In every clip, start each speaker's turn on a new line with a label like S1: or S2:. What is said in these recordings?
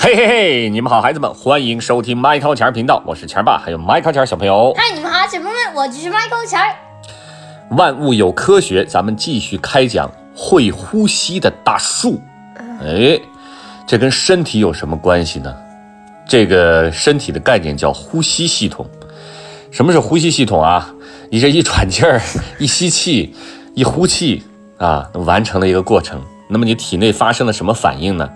S1: 嘿嘿嘿，你们好，孩子们，欢迎收听麦考钱频道，我是钱爸，还有麦考钱小朋友。
S2: 嗨，你们好，小朋友们，我就是 Michael 钱儿。
S1: 万物有科学，咱们继续开讲会呼吸的大树。哎，这跟身体有什么关系呢？这个身体的概念叫呼吸系统。什么是呼吸系统啊？你这一喘气儿，一吸气，一呼气啊，完成了一个过程。那么你体内发生了什么反应呢？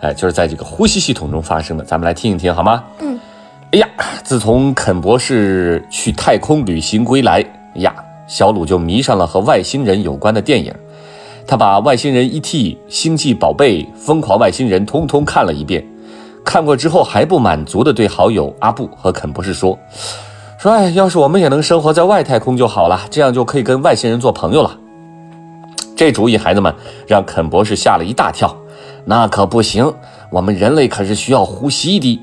S1: 哎，就是在这个呼吸系统中发生的。咱们来听一听好吗？
S2: 嗯。
S1: 哎呀，自从肯博士去太空旅行归来，哎呀，小鲁就迷上了和外星人有关的电影。他把《外星人 E.T.》《星际宝贝》《疯狂外星人》通通看了一遍。看过之后还不满足的对好友阿布和肯博士说：“说哎，要是我们也能生活在外太空就好了，这样就可以跟外星人做朋友了。”这主意，孩子们让肯博士吓了一大跳。那可不行，我们人类可是需要呼吸的。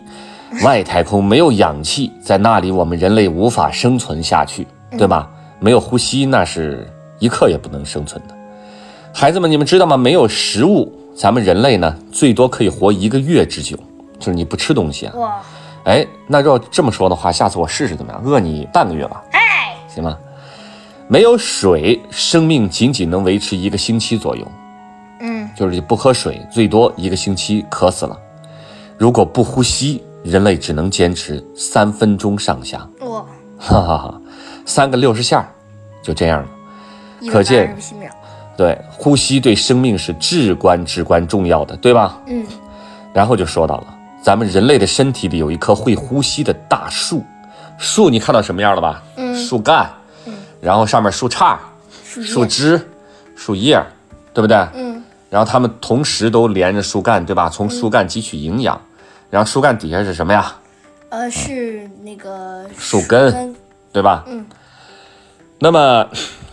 S1: 外太空没有氧气，在那里我们人类无法生存下去，对吧？没有呼吸，那是一刻也不能生存的。孩子们，你们知道吗？没有食物，咱们人类呢，最多可以活一个月之久，就是你不吃东西啊。
S2: 哇，
S1: 哎，那要这么说的话，下次我试试怎么样？饿你半个月吧，
S2: 哎，
S1: 行吗？没有水，生命仅仅能维持一个星期左右。
S2: 嗯，
S1: 就是不喝水，最多一个星期渴死了。如果不呼吸，人类只能坚持三分钟上下，
S2: 哇，
S1: 哈哈哈，三个六十下，就这样了。可见
S2: 八十秒。
S1: 对，呼吸对生命是至关至关重要的，对吧？
S2: 嗯，
S1: 然后就说到了，咱们人类的身体里有一棵会呼吸的大树，树你看到什么样了吧？
S2: 嗯
S1: 树干，然后上面树杈、
S2: 树
S1: 枝、树叶，对不对？
S2: 嗯
S1: 然后它们同时都连着树干，对吧？从树干汲取营养，然后树干底下是什么呀？
S2: 呃，是那个
S1: 树根对吧？
S2: 嗯。
S1: 那么，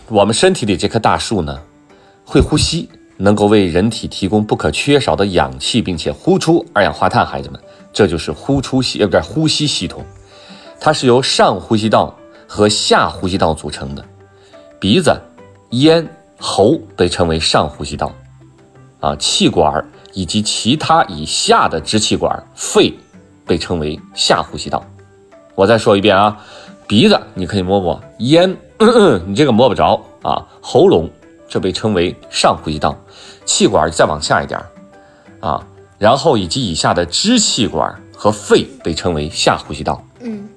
S1: 我们身体里这棵大树呢，会呼吸，能够为人体提供不可缺少的氧气，并且呼出二氧化碳。孩子们，这就是呼出系呃不是呼吸系统，它是由上呼吸道和下呼吸道组成的。鼻子、咽、喉被称为上呼吸道，啊，气管以及其他以下的支气管、肺被称为下呼吸道。我再说一遍啊，鼻子你可以摸摸，咽，你这个摸不着啊。喉咙这被称为上呼吸道，气管再往下一点啊，然后以及以下的支气管和肺被称为下呼吸道。
S2: 嗯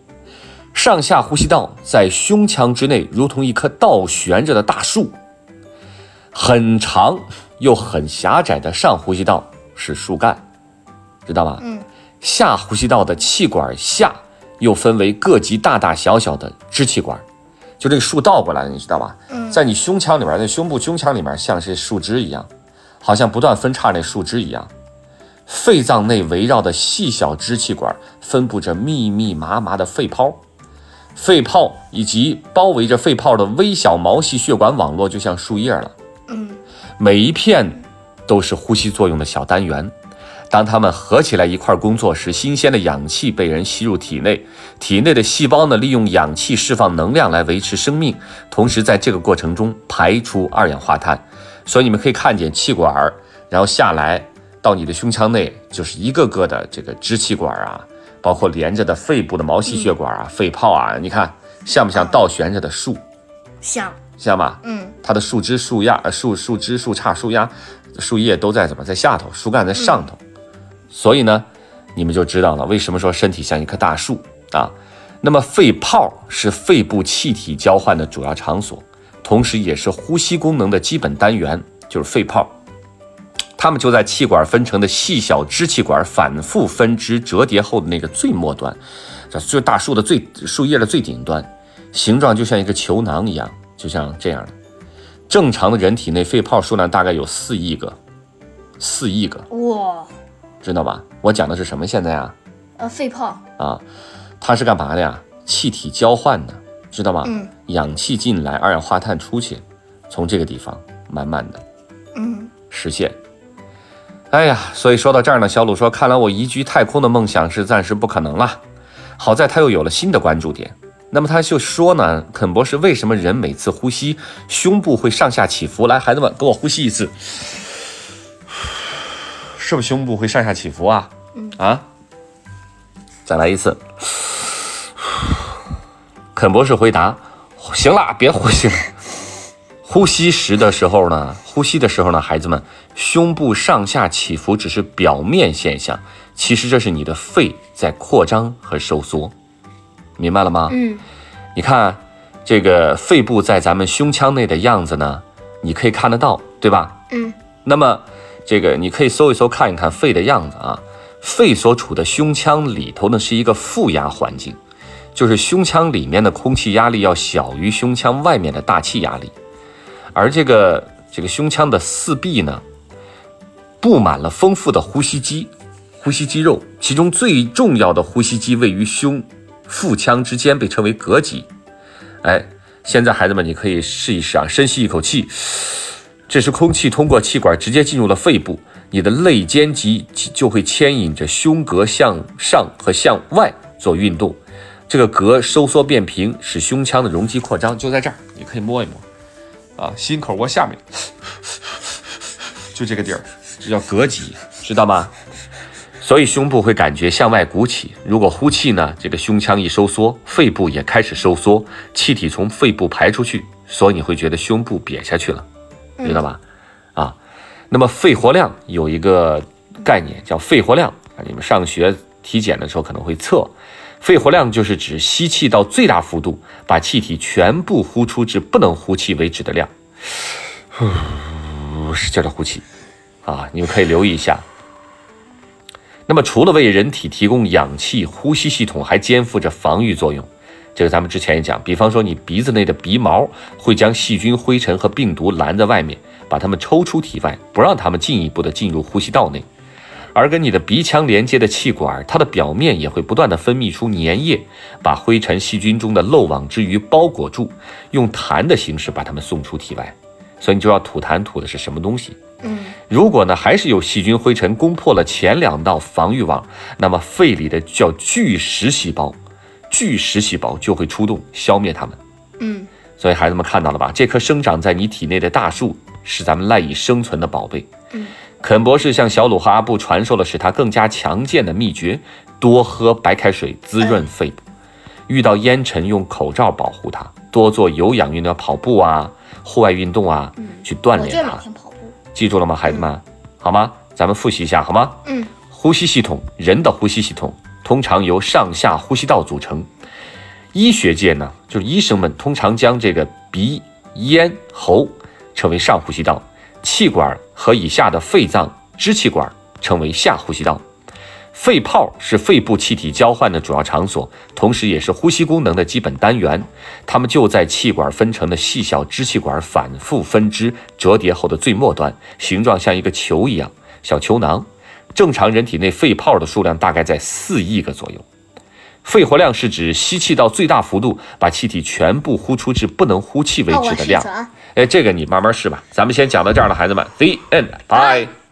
S1: 上下呼吸道在胸腔之内，如同一棵倒悬着的大树。很长又很狭窄的上呼吸道是树干，知道吧？
S2: 嗯。
S1: 下呼吸道的气管下又分为各级大大小小的支气管，就这个树倒过来了，你知道吧？
S2: 嗯
S1: 在你胸腔里面，那胸部胸腔里面，像是树枝一样，好像不断分叉那树枝一样。肺脏内围绕的细小支气管分布着密密麻麻的肺泡，肺泡以及包围着肺泡的微小毛细血管网络就像树叶了。
S2: 嗯
S1: 每一片都是呼吸作用的小单元。当它们合起来一块工作时，新鲜的氧气被人吸入体内，体内的细胞呢利用氧气释放能量来维持生命，同时在这个过程中排出二氧化碳。所以你们可以看见气管儿，然后下来到你的胸腔内，就是一个个的这个支气管啊，包括连着的肺部的毛细血管啊、肺泡啊，你看像不像倒悬着的树？
S2: 像
S1: 像吧？
S2: 嗯
S1: 它的树枝、树丫、呃树树枝、树杈、树丫、树叶都在怎么在下头，树干在上头，所以呢，你们就知道了为什么说身体像一棵大树啊。那么肺泡是肺部气体交换的主要场所，同时也是呼吸功能的基本单元，就是肺泡。它们就在气管分成的细小支气管反复分支折叠后的那个最末端，这就是大树的最树叶的最顶端，形状就像一个球囊一样，就像这样的。正常的人体内肺泡数量大概有四亿个，四亿个，
S2: 哇，
S1: 知道吧？我讲的是什么？现在啊
S2: 呃，肺泡，
S1: 啊，它是干嘛的呀？气体交换的，知道吗？
S2: 嗯
S1: 氧气进来，二氧化碳出去，从这个地方慢慢的
S2: 嗯
S1: 实现。哎呀，所以说到这儿呢，小鲁说：“看来我移居太空的梦想是暂时不可能了。”好在他又有了新的关注点。那么他就说呢，肯博士，为什么人每次呼吸胸部会上下起伏？来，孩子们，跟我呼吸一次，是不是胸部会上下起伏啊？啊，再来一次。肯博士回答：“行了，别呼吸了。呼吸时的时候呢，呼吸的时候呢，孩子们，胸部上下起伏只是表面现象，其实这是你的肺在扩张和收缩，明白了吗？
S2: 嗯
S1: 你看这个肺部在咱们胸腔内的样子呢，你可以看得到，对吧？
S2: 嗯
S1: 那么，这个你可以搜一搜看一看肺的样子啊。肺所处的胸腔里头呢是一个负压环境，就是胸腔里面的空气压力要小于胸腔外面的大气压力，而这个这个胸腔的四壁呢，布满了丰富的呼吸肌、呼吸肌肉，其中最重要的呼吸肌位于胸腹腔之间，被称为膈肌。哎，现在孩子们你可以试一试啊，深吸一口气。这时，空气通过气管直接进入了肺部，你的肋间肌就会牵引着胸膈向上和向外做运动，这个膈收缩变平，使胸腔的容积扩张。就在这儿，你可以摸一摸，啊，心口窝下面，就这个地儿，这叫膈肌，知道吗？所以胸部会感觉向外鼓起。如果呼气呢，这个胸腔一收缩，肺部也开始收缩，气体从肺部排出去，所以你会觉得胸部瘪下去了。知道吧？啊，那么肺活量有一个概念叫肺活量啊，你们上学体检的时候可能会测，肺活量就是指吸气到最大幅度，把气体全部呼出至不能呼气为止的量。呼，使劲的呼气，啊，你们可以留意一下。那么除了为人体提供氧气，呼吸系统还肩负着防御作用。这个咱们之前也讲，比方说你鼻子内的鼻毛会将细菌、灰尘和病毒拦在外面，把它们抽出体外，不让它们进一步的进入呼吸道内。而跟你的鼻腔连接的气管，它的表面也会不断的分泌出粘液，把灰尘、细菌中的漏网之鱼包裹住，用痰的形式把它们送出体外。所以你就要吐痰吐的是什么东西？
S2: 嗯
S1: 如果呢还是有细菌灰尘攻破了前两道防御网，那么肺里的叫巨噬细胞。巨噬细胞就会出动消灭它们。
S2: 嗯
S1: 所以孩子们看到了吧？这棵生长在你体内的大树是咱们赖以生存的宝贝。
S2: 嗯，
S1: 肯博士向小鲁和阿布传授了使他更加强健的秘诀：多喝白开水滋润肺部，遇到烟尘用口罩保护它，多做有氧运动，跑步啊，户外运动啊，去锻炼它。记住了吗，孩子们？好吗？咱们复习一下好吗？
S2: 嗯
S1: 呼吸系统，人的呼吸系统通常由上下呼吸道组成。医学界呢，就是医生们通常将这个鼻、咽、喉称为上呼吸道，气管和以下的肺脏、支气管称为下呼吸道。肺泡是肺部气体交换的主要场所，同时也是呼吸功能的基本单元。它们就在气管分成的细小支气管反复分支折叠后的最末端，形状像一个球一样，小球囊。正常人体内肺泡的数量大概在四亿个左右。肺活量是指吸气到最大幅度，把气体全部呼出至不能呼气为止的量。
S2: 试一次啊。
S1: 哎，这个你慢慢试吧。咱们先讲到这儿了，孩子们。The end. Bye.